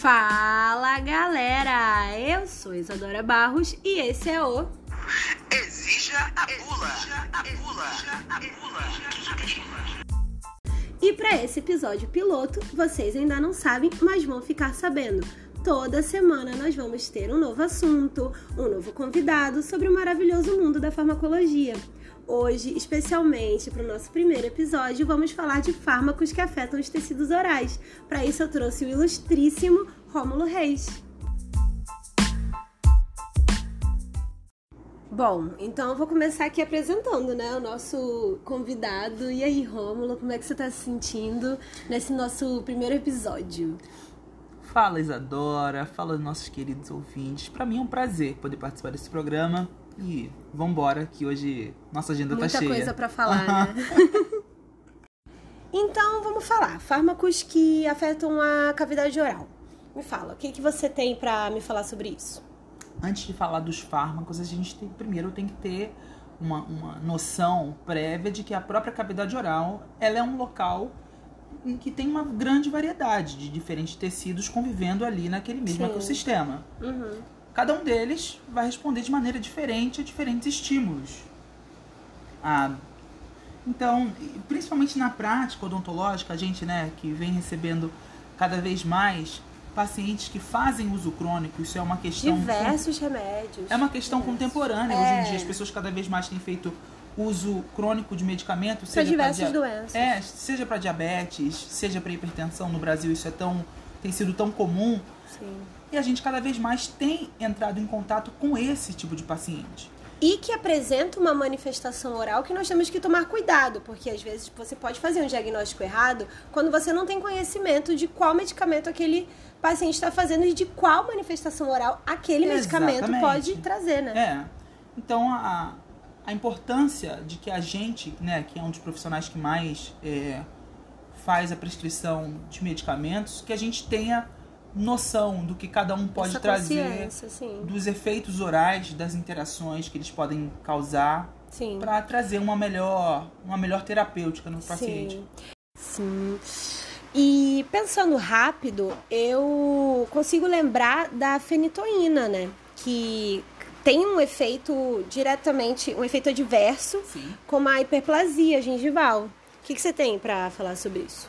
Fala galera, eu sou Isadora Barros e esse é o Exija a bula. A bula. A bula. E para esse episódio piloto, vocês ainda não sabem, mas vão ficar sabendo. Toda semana nós vamos ter um novo assunto, um novo convidado sobre o maravilhoso mundo da farmacologia. Hoje, especialmente para o nosso primeiro episódio, vamos falar de fármacos que afetam os tecidos orais. Para isso, eu trouxe o ilustríssimo Rômulo Reis. Bom, então eu vou começar aqui apresentando, né, o nosso convidado. E aí, Rômulo, como é que você está se sentindo nesse nosso primeiro episódio? Fala Isadora, fala nossos queridos ouvintes. Para mim é um prazer poder participar desse programa e vambora, que hoje nossa agenda Muita tá cheia. coisa para falar, né? então, vamos falar. Fármacos que afetam a cavidade oral. Me fala, o que, que você tem para me falar sobre isso? Antes de falar dos fármacos, a gente tem, primeiro tem que ter uma, uma noção prévia de que a própria cavidade oral ela é um local em que tem uma grande variedade de diferentes tecidos convivendo ali naquele mesmo Sim. ecossistema. Uhum. Cada um deles vai responder de maneira diferente a diferentes estímulos. Ah, então, principalmente na prática odontológica, a gente, né, que vem recebendo cada vez mais pacientes que fazem uso crônico, isso é uma questão Diversos remédios. é uma questão Diversos. contemporânea. É. Hoje em dia as pessoas cada vez mais têm feito uso crônico de medicamento, Para seja diversas dia- doenças. é, seja para diabetes, seja para hipertensão. No Brasil isso é tão tem sido tão comum Sim. E a gente cada vez mais tem entrado em contato com esse tipo de paciente. E que apresenta uma manifestação oral que nós temos que tomar cuidado, porque às vezes você pode fazer um diagnóstico errado quando você não tem conhecimento de qual medicamento aquele paciente está fazendo e de qual manifestação oral aquele medicamento Exatamente. pode trazer, né? É. Então a, a importância de que a gente, né, que é um dos profissionais que mais é, faz a prescrição de medicamentos, que a gente tenha noção do que cada um pode Essa trazer, sim. dos efeitos orais, das interações que eles podem causar, para trazer uma melhor, uma melhor terapêutica no paciente. Sim. E pensando rápido, eu consigo lembrar da fenitoína, né? Que tem um efeito diretamente, um efeito adverso, Sim. como a hiperplasia gengival. O que, que você tem pra falar sobre isso?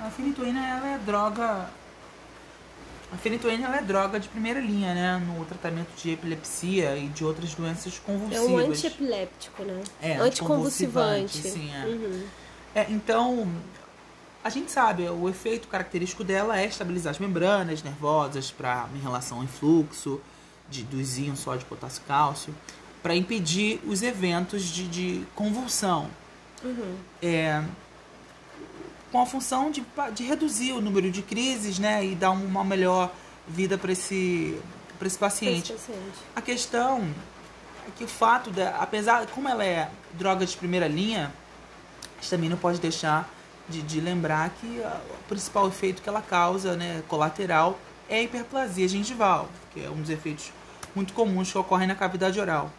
A fenitoína ela é droga. A fenitoína é droga de primeira linha, né? No tratamento de epilepsia e de outras doenças É convulsivas. um antiepiléptico, né? É, Anticonvulsivante. sim, é. Uhum. É, então, a gente sabe, o efeito característico dela é estabilizar as membranas nervosas pra, em relação ao influxo de, dos íons sódio, potássio e cálcio, para impedir os eventos de, de convulsão. Uhum. É, com a função de, de reduzir o número de crises né, e dar uma melhor vida para esse, pra esse paciente. Esse paciente. A questão é que o fato da. Apesar. Como ela é droga de primeira linha, a gente também não pode deixar de, de lembrar que ah, o principal efeito que ela causa, né, colateral, é a hiperplasia gengival, que é um dos efeitos muito comuns que ocorrem na cavidade oral.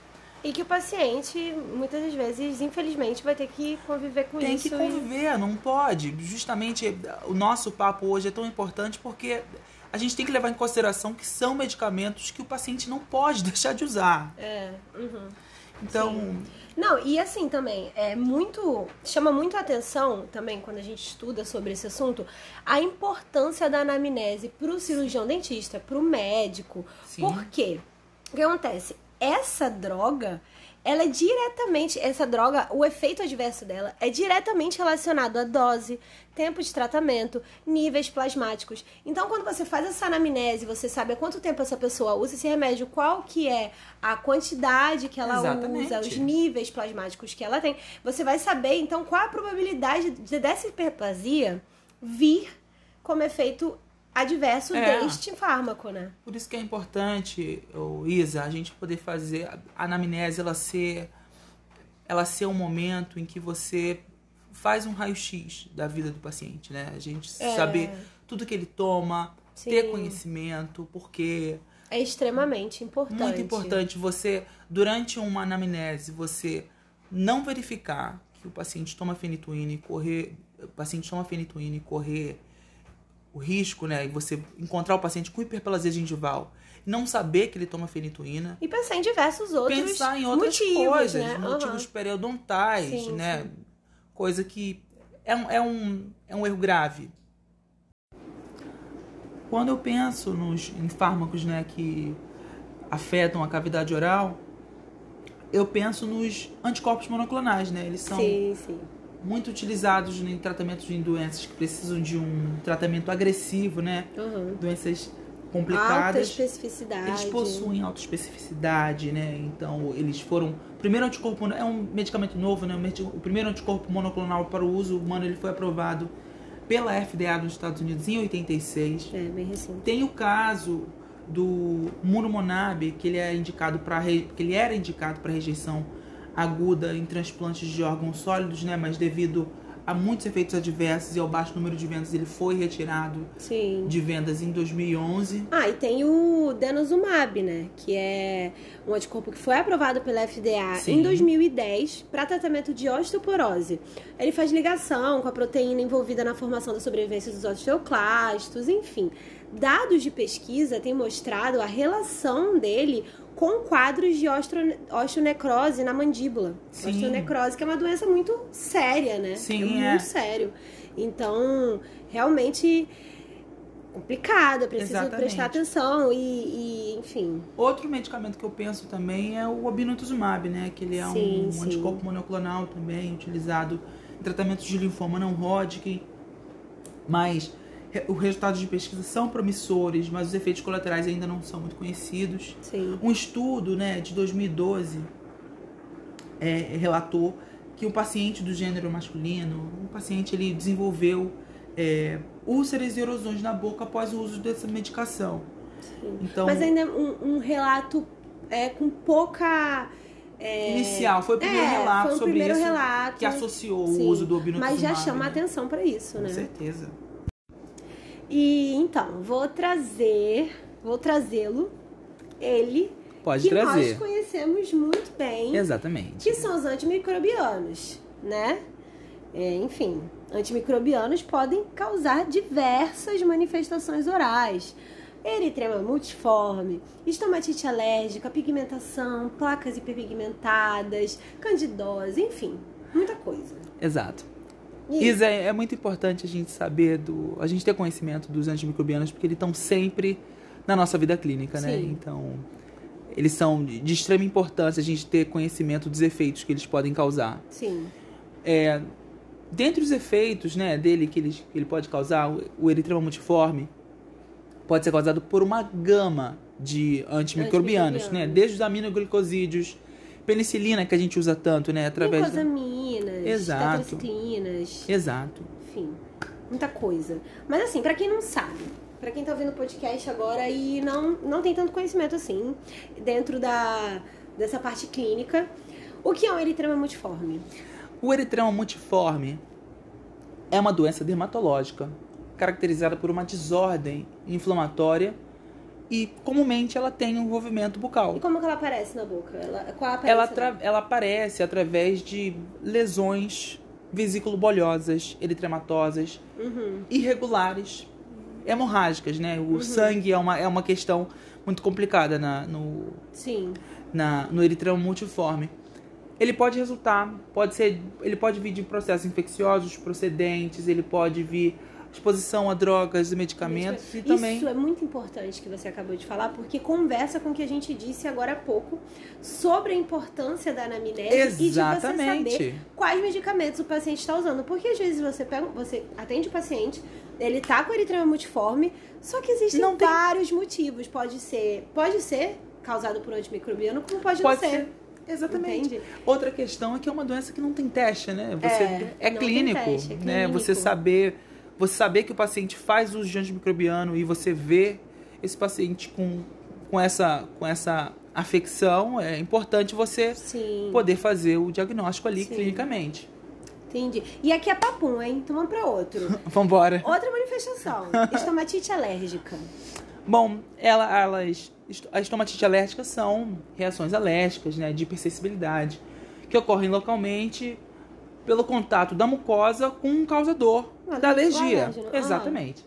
E que o paciente, muitas das vezes, infelizmente, vai ter que conviver com Tem isso. que e- conviver, não pode. Justamente o nosso papo hoje é tão importante porque a gente tem que levar em consideração que são medicamentos que o paciente não pode deixar de usar. É, uhum. Então, Não, e assim também, é muito. chama muito a atenção também quando a gente estuda sobre esse assunto, a importância da anamnese pro cirurgião dentista, pro médico. Sim. Por quê? O que acontece? Essa droga, ela é diretamente. Essa droga, o efeito adverso dela é diretamente relacionado à dose, tempo de tratamento, níveis plasmáticos. Então, quando você faz essa anamnese, você sabe há quanto tempo essa pessoa usa esse remédio, qual que é a quantidade que ela Exatamente. usa, os níveis plasmáticos que ela tem. Você vai saber, então, qual a probabilidade de, dessa hiperplasia vir como efeito adverso É. deste fármaco, né? por isso que é importante, ô, Isa, a gente poder fazer a anamnese ela ser ela ser um momento em que você faz um raio-x da vida do paciente, né? A gente É. saber tudo que ele toma, Sim. ter conhecimento, porque É extremamente importante. Muito importante você, durante uma anamnese, você não verificar que o paciente toma fenitoína e correr. O paciente toma fenitoína e correr o risco, né, de você encontrar o paciente com hiperplasia gengival, não saber que ele toma fenitoína, E pensar em diversos outros pensar em outras motivos, coisas, né? motivos Aham. periodontais, Sim, né? sim. Coisa que é um, é, um, é um erro grave. Quando eu penso nos, em fármacos né, que afetam a cavidade oral, eu penso nos anticorpos monoclonais, né? Eles são Sim, sim. Muito utilizados em tratamentos de doenças que precisam de um tratamento agressivo, né? Aham. Doenças Alta complicadas. especificidade. Eles possuem autoespecificidade, né? Então, eles foram. O primeiro anticorpo é um medicamento novo, né? O primeiro anticorpo monoclonal para o uso humano ele foi aprovado pela FDA nos Estados Unidos em 86. É, bem recente. Tem o caso do Murumonab, que ele é indicado para que ele era indicado para rejeição aguda em transplantes de órgãos sólidos, né? Mas devido a muitos efeitos adversos e ao baixo número de vendas, ele foi retirado Sim. de vendas em 2011. Ah, e tem o denosumab, né? Que é um anticorpo que foi aprovado pela FDA Sim. em 2010 para tratamento de osteoporose. Ele faz ligação com a proteína envolvida na formação da sobrevivência dos osteoclastos, enfim. Dados de pesquisa têm mostrado a relação dele com quadros de osteonecrose na mandíbula. Sim. Osteonecrose, que é uma doença muito séria, né? Sim, é é. muito sério. Então, realmente complicado, é preciso Exatamente. prestar atenção e, e, enfim. Outro medicamento que eu penso também é o obinutuzumab, né? Que ele é Sim, um sim. anticorpo monoclonal também, utilizado em tratamentos de linfoma não Hodgkin. Mas os resultados de pesquisa são promissores, mas os efeitos colaterais ainda não são muito conhecidos. Sim. Um estudo né, de 2012 é, relatou que um paciente do gênero masculino, um paciente ele desenvolveu é, úlceras e erosões na boca após o uso dessa medicação. sim. Então, Mas ainda é um, um relato é, com pouca. é, inicial, foi o primeiro é, relato sobre primeiro isso relato, que associou sim. o uso do obinutuzumab. Mas já chama né? atenção para isso, Com né? certeza. E então, vou trazer, vou trazê-lo, ele, Pode que nós conhecemos muito bem. Exatamente. que são os antimicrobianos, né? É, enfim, antimicrobianos podem causar diversas manifestações orais. Eritrema multiforme, estomatite alérgica, pigmentação, placas hiperpigmentadas, candidose, enfim, muita coisa. Exato. Isa, é é muito importante a gente saber do. a gente ter conhecimento dos antimicrobianos, porque eles estão sempre na nossa vida clínica, né? Sim. Então, eles são de extrema importância a gente ter conhecimento dos efeitos que eles podem causar. sim, É, dentre os efeitos né, dele que ele, que ele pode causar, o, o eritrema multiforme pode ser causado por uma gama de antimicrobianos, né? Antimicrobianos. Desde os aminoglicosídeos, penicilina que a gente usa tanto, né? Através da... glicosaminas, Exato. Exato. enfim, muita coisa. Mas assim, pra quem não sabe, pra quem tá ouvindo o podcast agora e não, não tem tanto conhecimento assim, dentro da, dessa parte clínica, o que é um eritrema multiforme? O eritrema multiforme é uma doença dermatológica caracterizada por uma desordem inflamatória e comumente ela tem um envolvimento bucal. E como que ela aparece na boca? Ela, qual a Ela, tra- ela aparece através de lesões vesículo-bolhosas, eritrematosas, Uhum. irregulares, hemorrágicas, né? O sangue é uma, é uma questão muito complicada na, no, Sim, na, no eritrema multiforme. Ele pode resultar, pode ser, ele pode vir de processos infecciosos procedentes, ele pode vir exposição a drogas e medicamentos e também Isso é muito importante que você acabou de falar, porque conversa com o que a gente disse agora há pouco sobre a importância da anamnese e de você Exatamente. saber quais medicamentos o paciente está usando. Porque às vezes você pega, você atende o paciente, ele tá com eritrema multiforme, só que existem Não tem- vários motivos. Pode ser, pode ser causado por antimicrobiano, como pode, pode não ser. ser. Exatamente. Entende? Outra questão é que é uma doença que não tem teste, né? Você É, é, tem clínico, teste, é né? clínico. Você saber, você saber que o paciente faz uso de antimicrobiano e você vê esse paciente com, com essa com essa afecção, é importante você Sim. poder fazer o diagnóstico ali Sim. clinicamente. Entendi. E aqui é papum, hein? Então vamos pra outro. Vambora. Outra manifestação, estomatite alérgica. Bom, ela, elas, a estomatite alérgica são reações alérgicas, né, de hipersensibilidade, que ocorrem localmente pelo contato da mucosa com um causador Ah, da alergia. alérgeno. Ah. Exatamente.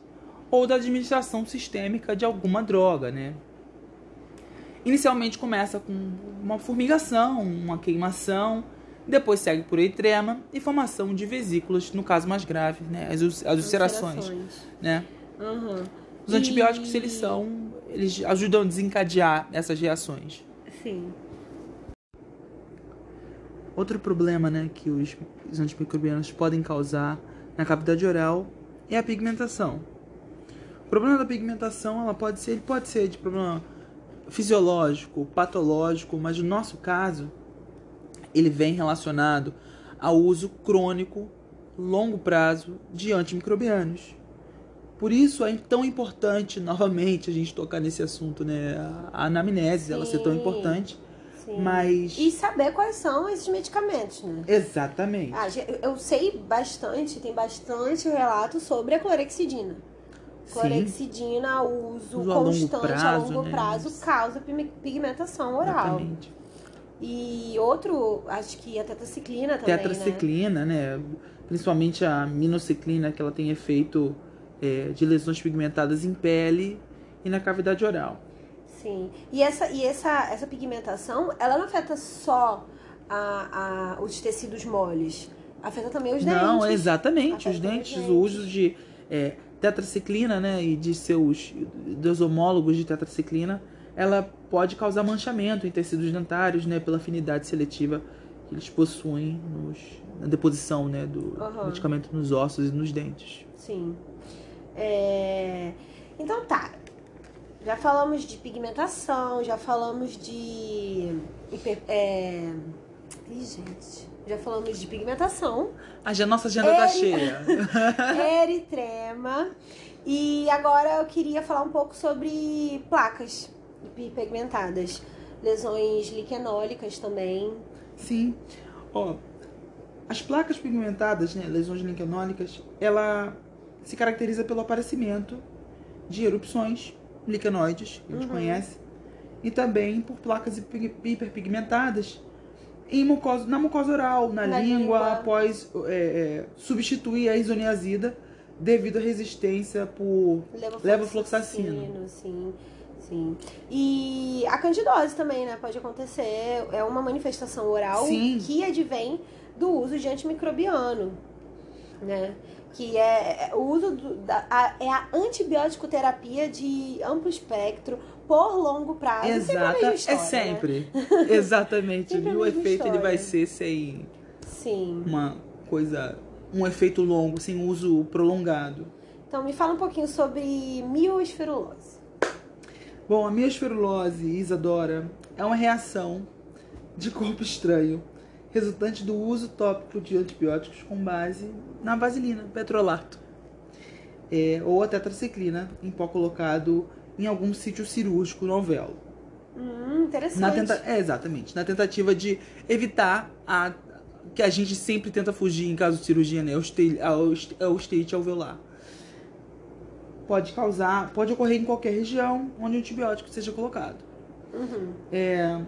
ou da administração sistêmica de alguma droga, né? Inicialmente começa com uma formigação, uma queimação, depois segue por eritrema e formação de vesículas, no caso mais grave, né? As, as ulcerações, né? Aham. Os E- antibióticos, eles são... Eles ajudam a desencadear essas reações. Sim. Outro problema, né, que os, os antimicrobianos podem causar na cavidade oral é a pigmentação. O problema da pigmentação, ela pode ser, ele pode ser de problema fisiológico, patológico, mas no nosso caso, ele vem relacionado ao uso crônico, longo prazo de antimicrobianos. Por isso é tão importante, novamente, a gente tocar nesse assunto, né? A anamnese, ela ser tão Sim. importante, Sim. mas... E saber quais são esses medicamentos, né? Exatamente. Ah, eu sei bastante, tem bastante relato sobre a clorexidina. Clorexidina, o uso Uso a longo constante a prazo, longo né? prazo causa pigmentação oral. Exatamente. E outro, acho que a tetraciclina também, né? Tetraciclina, né? Principalmente a minociclina, que ela tem efeito é, de lesões pigmentadas em pele e na cavidade oral. Sim. E essa, e essa, essa pigmentação, ela não afeta só a, a, os tecidos moles. Afeta também os Não, dentes. exatamente. Afeta Os os dentes, dentes. o uso de é, tetraciclina, né? E de seus dos homólogos de tetraciclina, ela pode causar manchamento em tecidos dentários, né? Pela afinidade seletiva que eles possuem nos, na deposição, né? Do Aham. medicamento nos ossos e nos dentes. Sim. É, Então tá. Já falamos de pigmentação, já falamos de. hiper- É... Ih, gente. Já falamos de pigmentação, A nossa agenda tá Ele- cheia. eritrema. E agora eu queria falar um pouco sobre placas pigmentadas. Lesões liquenólicas também. Sim. Ó, as placas pigmentadas, né, lesões liquenólicas, ela se caracteriza pelo aparecimento de erupções liquenoides, que a gente Uhum. conhece, e também por placas hiper- hiperpigmentadas em mucosa, na mucosa oral, na, Na língua, língua. após é, é, substituir a isoniazida devido à resistência por. Levofloxacino, sim, sim. E a candidose também, né? Pode acontecer. É uma manifestação oral Sim. que advém do uso de antimicrobiano, né? Que é é o uso do, da, a, é a antibiótico terapia de amplo espectro por longo prazo. Exata, é história, né? sempre. Exatamente. Sempre E o efeito ele vai história. ser sem Sim. uma coisa, um efeito longo, sem uso prolongado. Então me fala um pouquinho sobre mioesferulose. Bom, a miosferulose, Isadora, é uma reação de corpo estranho resultante do uso tópico de antibióticos com base na vaselina, petrolato, é, ou a tetraciclina em pó colocado em algum sítio cirúrgico no alvéolo. Hum, interessante. Na tenta... É, exatamente. Na tentativa de evitar a que a gente sempre tenta fugir em caso de cirurgia, né? A osteite alveolar. Pode causar, pode ocorrer em qualquer região onde o antibiótico seja colocado. Uhum. É,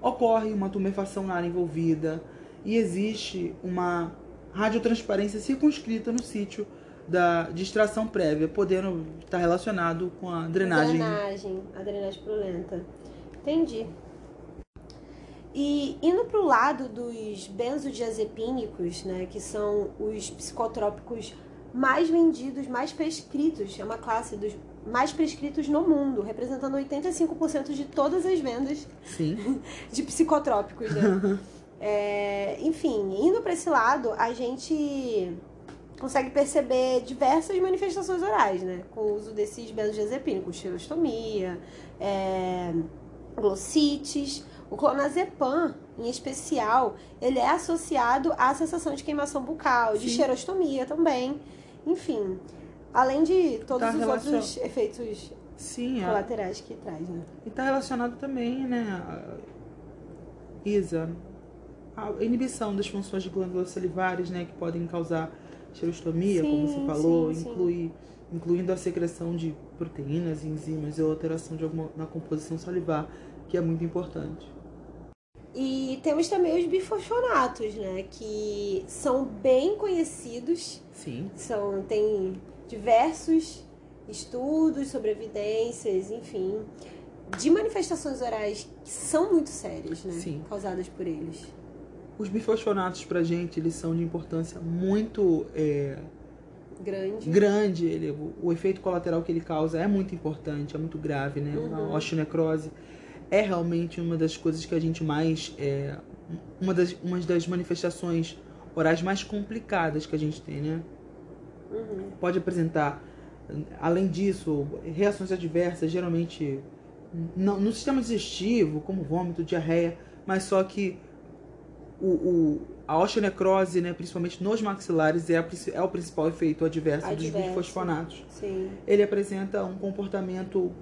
ocorre uma tumefação na área envolvida e existe uma radiotransparência circunscrita no sítio da, de extração prévia, podendo estar relacionado com a drenagem. Drenagem, a drenagem prolenta. Entendi. E indo pro lado dos benzodiazepínicos, né, que são os psicotrópicos mais vendidos, mais prescritos, é uma classe dos mais prescritos no mundo, representando 85% de todas as vendas Sim. de psicotrópicos, né? É, enfim, indo para esse lado, a gente consegue perceber diversas manifestações orais, né? Com o uso desses benzodiazepínicos, xerostomia, é, glossites. O clonazepam, em especial, ele é associado à sensação de queimação bucal, de Sim. xerostomia também. Enfim, além de todos Tá os relacion- outros efeitos Sim, a- colaterais que traz, né? E está relacionado também, né, Isa, a inibição das funções de glândulas salivares, né, que podem causar xerostomia, como Sim, você falou, sim, sim. inclui, incluindo a secreção de proteínas, enzimas e alteração de alguma, na composição salivar, que é muito importante. E temos também os bifosfonatos, né? Que são bem conhecidos. Sim. São, tem diversos estudos sobre evidências, enfim, de manifestações orais que são muito sérias, né? Sim. Causadas por eles. Os bifosfonatos pra gente, eles são de importância muito é, Grande. grande. Ele, o, o efeito colateral que ele causa é muito importante, é muito grave, né? Uhum. A osteonecrose é realmente uma das coisas que a gente mais... É, uma, das, uma das manifestações orais mais complicadas que a gente tem, né? Uhum. pode apresentar, além disso, reações adversas, geralmente não, no sistema digestivo, como vômito, diarreia, mas só que o, o- a osteonecrose, né, principalmente nos maxilares, é, a é o principal efeito adverso, Adverso. dos bifosfonatos. Sim. Ele apresenta um comportamento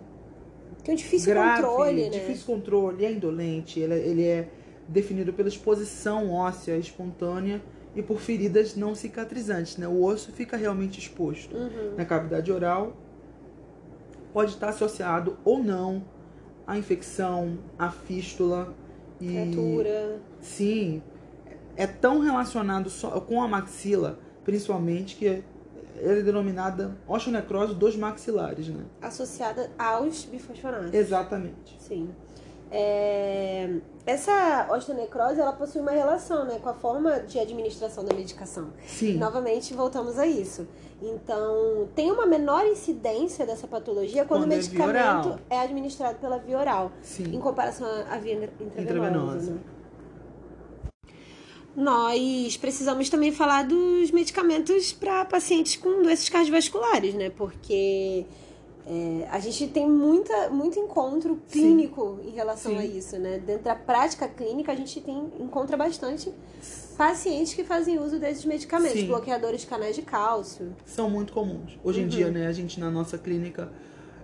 Tem um difícil grave, controle, né? difícil controle, é indolente, ele, é- ele é definido pela exposição óssea espontânea e por feridas não cicatrizantes, né? O osso fica realmente exposto Uhum. na cavidade oral. Pode estar associado ou não à infecção, à fístula e sim, é tão relacionado só com a maxila, principalmente que ela é denominada osteonecrose dos maxilares, né? Associada aos bifosfonatos. Exatamente. Sim. É, Essa osteonecrose, ela possui uma relação, né, com a forma de administração da medicação. Sim. Novamente, voltamos a isso. Então, tem uma menor incidência dessa patologia quando, Quando o é medicamento oral. é administrado pela via oral, Sim. em comparação à via intravenosa. Intravenosa. né? Nós precisamos também falar dos medicamentos para pacientes com doenças cardiovasculares, né? Porque é, a gente tem muita, muito encontro Sim. clínico em relação Sim. a isso, né? Dentro da prática clínica, a gente tem, encontra bastante pacientes que fazem uso desses medicamentos, Sim. bloqueadores de canais de cálcio. São muito comuns. Hoje em Uhum. dia, né, a gente na nossa clínica,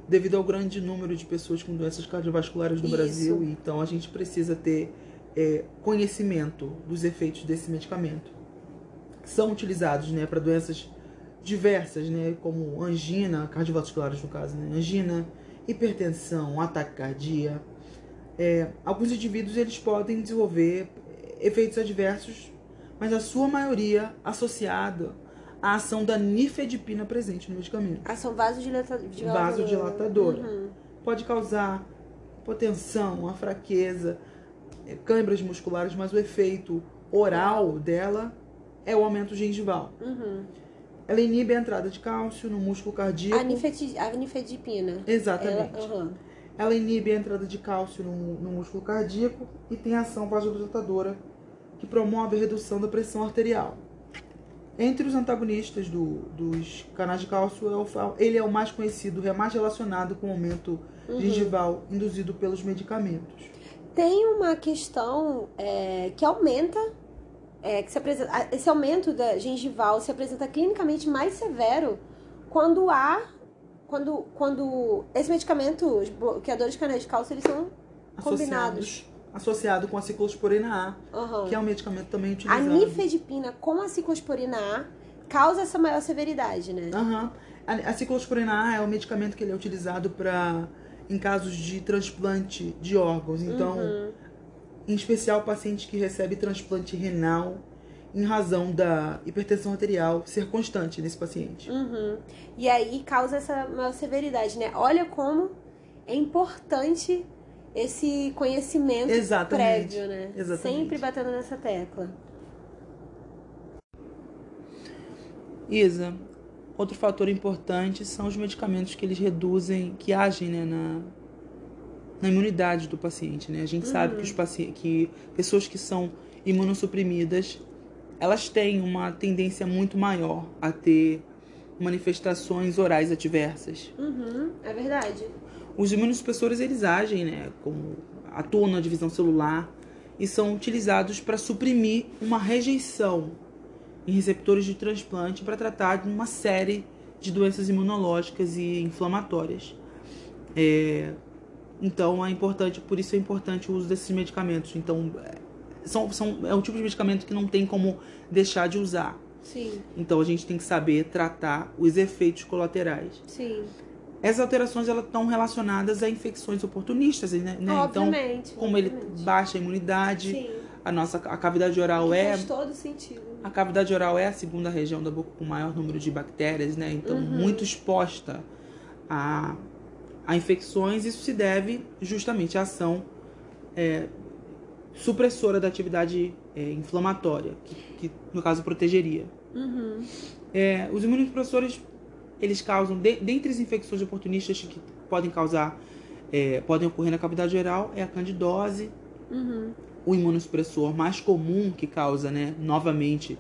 devido ao grande número de pessoas com doenças cardiovasculares no Isso. Brasil, então a gente precisa ter é, conhecimento dos efeitos desse medicamento. São utilizados, né, para doenças diversas, né, como angina, cardiovasculares no caso, né, angina, hipertensão, ataque cardíaco. É, alguns indivíduos eles podem desenvolver efeitos adversos, mas a sua maioria associada à ação da nifedipina presente no medicamento. Ação vasodilatadora. Vasodilatadora. Uhum. Pode causar hipotensão, a fraqueza, câimbras musculares, mas o efeito oral dela é o aumento gengival. Uhum. Ela inibe a entrada de cálcio no músculo cardíaco. A, nifedi- a nifedipina. Exatamente. Ela, uhum. Ela inibe a entrada de cálcio no, no músculo cardíaco e tem ação vasodilatadora que promove a redução da pressão arterial. Entre os antagonistas do- dos canais de cálcio, é ele é o mais conhecido, é mais relacionado com o aumento Uhum. gengival induzido pelos medicamentos. Tem uma questão é, que aumenta, é, que se apresenta, a- esse aumento da gengival se apresenta clinicamente mais severo quando há, quando, quando esse medicamento, os bloqueadores de canais de cálcio, eles são combinados. Associados, associado com a ciclosporina A, Aham. que é um medicamento também A utilizado. nifedipina com a ciclosporina A causa essa maior severidade, né? Aham. A, a ciclosporina A é o medicamento que ele é utilizado para em casos de transplante de órgãos. Então, Uhum. em especial pacientes que recebem transplante renal em razão da hipertensão arterial ser constante nesse paciente. Uhum. E aí causa essa maior severidade, né? Olha como é importante esse conhecimento Exatamente. prévio, né? Exatamente. Sempre batendo nessa tecla. Isa, outro fator importante são os medicamentos que eles reduzem, que agem né, na, na imunidade do paciente. Né? A gente sabe que, os paci que pessoas que são imunossuprimidas, elas têm uma tendência muito maior a ter manifestações orais adversas. Uhum, é verdade. Os imunossupressores eles agem, né, como atuam na divisão celular e são utilizados para suprimir uma rejeição em receptores de transplante para tratar de uma série de doenças imunológicas e inflamatórias. É, então é importante, por isso é importante o uso desses medicamentos. Então é, são, são, é um tipo de medicamento que não tem como deixar de usar. Sim, Então a gente tem que saber tratar os efeitos colaterais. sim. Essas alterações elas estão relacionadas a infecções oportunistas, né? Então, Obviamente. como ele obviamente. baixa a imunidade, Sim. A nossa a cavidade oral é Faz todo sentido. a cavidade oral é a segunda região da boca com maior número de bactérias, né? Então, Uhum. muito exposta a, a infecções. Isso se deve justamente à ação é, supressora da atividade é, inflamatória, que, que, no caso protegeria. Uhum. É, os imunossupressores eles causam, de, dentre as infecções oportunistas que podem causar, é, podem ocorrer na cavidade geral, é a candidose, Uhum. O imunossupressor mais comum que causa, né, novamente,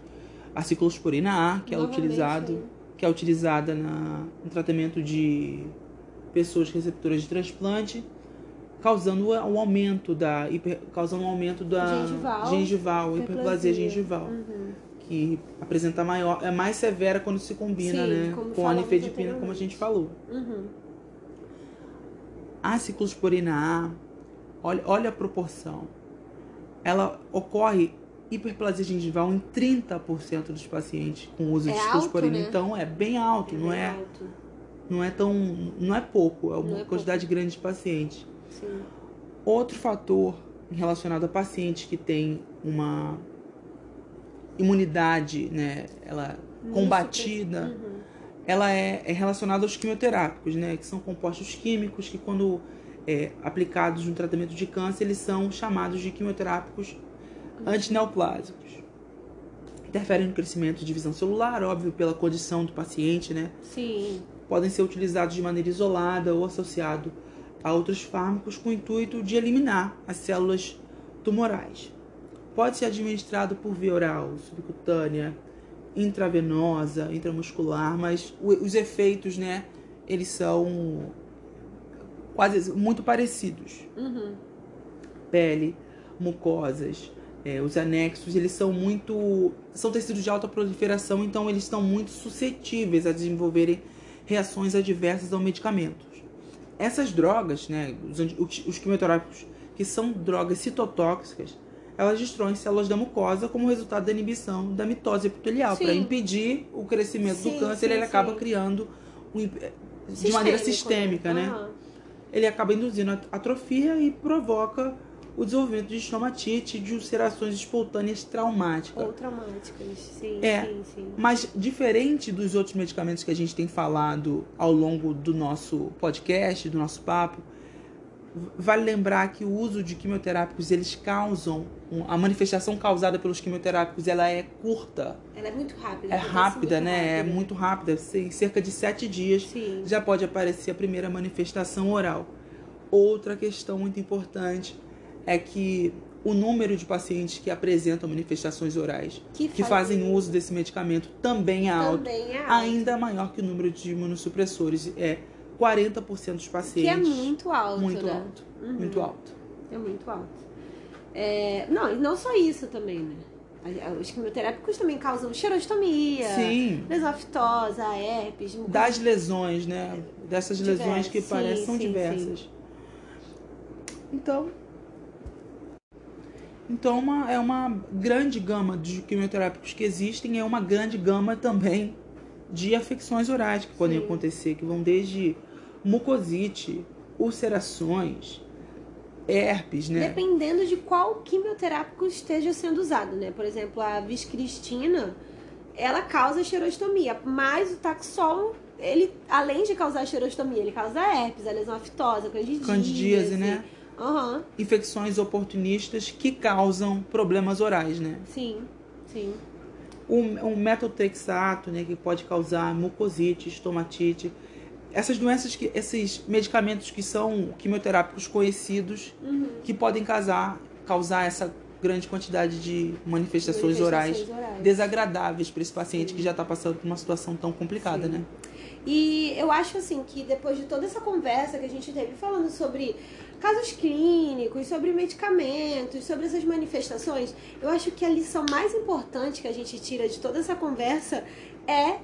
a ciclosporina A, que é Novamente, utilizado, hein? que é utilizada na, no tratamento de pessoas receptoras de transplante, causando um aumento da hiper, causando um aumento da Gengival, gengival hiperplasia gengival, Uhum. que apresenta maior, é mais severa quando se combina, Sim, né, com a falamos nifedipina, como a gente falou. Uhum. A ciclosporina A, olha, olha a proporção. Ela ocorre hiperplasia gengival em 30% dos pacientes com uso É de alto, ciclosporina. né? Então é bem alto, não bem é, alto. não é tão, não é pouco, é uma é quantidade grande de pacientes. Sim. Outro fator relacionado a pacientes que têm uma imunidade, né, ela combatida, Uhum. ela é, é relacionada aos quimioterápicos, né? Que são compostos químicos que, quando é, aplicados no tratamento de câncer, eles são chamados de quimioterápicos antineoplásicos. Interferem no crescimento de divisão celular, óbvio, pela condição do paciente, né? Sim. Podem ser utilizados de maneira isolada ou associado a outros fármacos com o intuito de eliminar as células tumorais. Pode ser administrado por via oral, subcutânea, intravenosa, intramuscular, mas os efeitos, né, eles são quase muito parecidos. Uhum. Pele, mucosas, é, os anexos, eles são muito. são tecidos de alta proliferação, então eles estão muito suscetíveis a desenvolverem reações adversas ao medicamentos. Essas drogas, né, os, os os quimioterápicos, que são drogas citotóxicas, elas destroem células da mucosa como resultado da inibição da mitose epitelial. Para impedir o crescimento Sim, do câncer, sim, ele acaba sim. criando um de maneira sistêmica, né? Aham. Ele acaba induzindo atrofia e provoca o desenvolvimento de estomatite de ulcerações espontâneas traumáticas. Ou traumáticas. Sim, É. sim, sim. Mas diferente dos outros medicamentos que a gente tem falado ao longo do nosso podcast, do nosso papo, vale lembrar que o uso de quimioterápicos eles causam a manifestação causada pelos quimioterápicos ela é curta, Ela é muito rápida. é acontece rápida, muito né? É muito rápida. Em cerca de sete dias Sim. já pode aparecer a primeira manifestação oral. Outra questão muito importante é que o número de pacientes que apresentam manifestações orais Que, que faz- fazem uso desse medicamento também é alto, Também é alto. ainda maior que o número de imunossupressores. É 40% dos Que pacientes. é muito alto, muito né? alto. Uhum. Muito alto. É muito alto. É, não, e não só isso também, né? Os quimioterápicos também causam xerostomia, Sim. lesão aftosa, herpes, mucosa- Das lesões, né? Dessas Diversas, lesões que sim, parecem são sim, diversas. Então. Então uma, é uma grande gama de quimioterápicos que existem, é uma grande gama também de afecções orais que podem Sim. acontecer, que vão desde mucosite, ulcerações, herpes, né? Dependendo de qual quimioterápico esteja sendo usado, né? Por exemplo, a viscristina, ela causa xerostomia, mas o taxol, ele, além de causar xerostomia, ele causa herpes, a lesão aftosa, candidíase. Candidíase, né? Aham, Infecções oportunistas que causam problemas orais, né? sim, sim. O, o metotrexato, né, que pode causar mucosite, estomatite. Essas doenças, que, esses medicamentos que são quimioterápicos conhecidos, Uhum. que podem causar, causar essa grande quantidade de manifestações, orais Manifestações orais. desagradáveis para esse paciente que já está passando por uma situação tão complicada, Sim. né? E eu acho assim que depois de toda essa conversa que a gente teve falando sobre casos clínicos, sobre medicamentos, sobre essas manifestações, eu acho que a lição mais importante que a gente tira de toda essa conversa é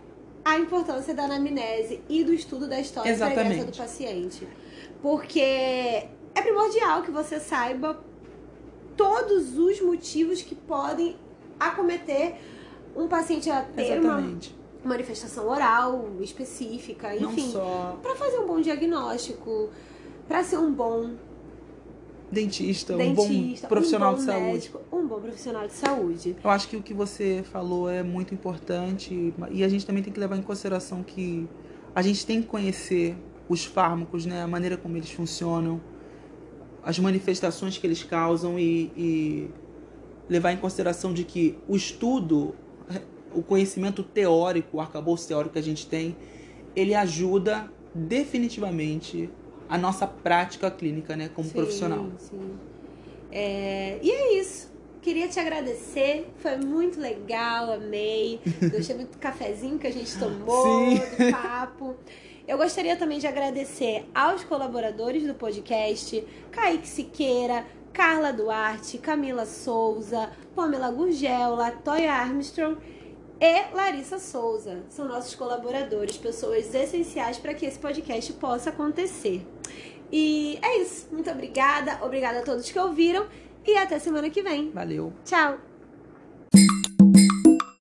a importância da anamnese e do estudo da história pregressa Exatamente. do paciente. Porque é primordial que você saiba todos os motivos que podem acometer um paciente a ter uma Exatamente. manifestação oral específica, enfim, Pra fazer um bom diagnóstico, pra ser um bom dentista, um dentista, bom profissional um bom de saúde. médico, um bom profissional de saúde. Eu acho que o que você falou é muito importante e a gente também tem que levar em consideração que a gente tem que conhecer os fármacos, né, a maneira como eles funcionam, as manifestações que eles causam e, e levar em consideração de que o estudo, o conhecimento teórico, o arcabouço teórico que a gente tem, ele ajuda definitivamente a nossa prática clínica, né, como Sim, profissional. Sim. É, e é isso. Queria te agradecer, foi muito legal, amei. Gostei muito do cafezinho que a gente tomou, Sim. do papo. Eu gostaria também de agradecer aos colaboradores do podcast, Kaique Siqueira, Carla Duarte, Camila Souza, Pamela Gurgel, Latoya Armstrong e Larissa Souza. São nossos colaboradores, pessoas essenciais para que esse podcast possa acontecer. E é isso. Muito obrigada. Obrigada a todos que ouviram. E até semana que vem. Valeu. Tchau!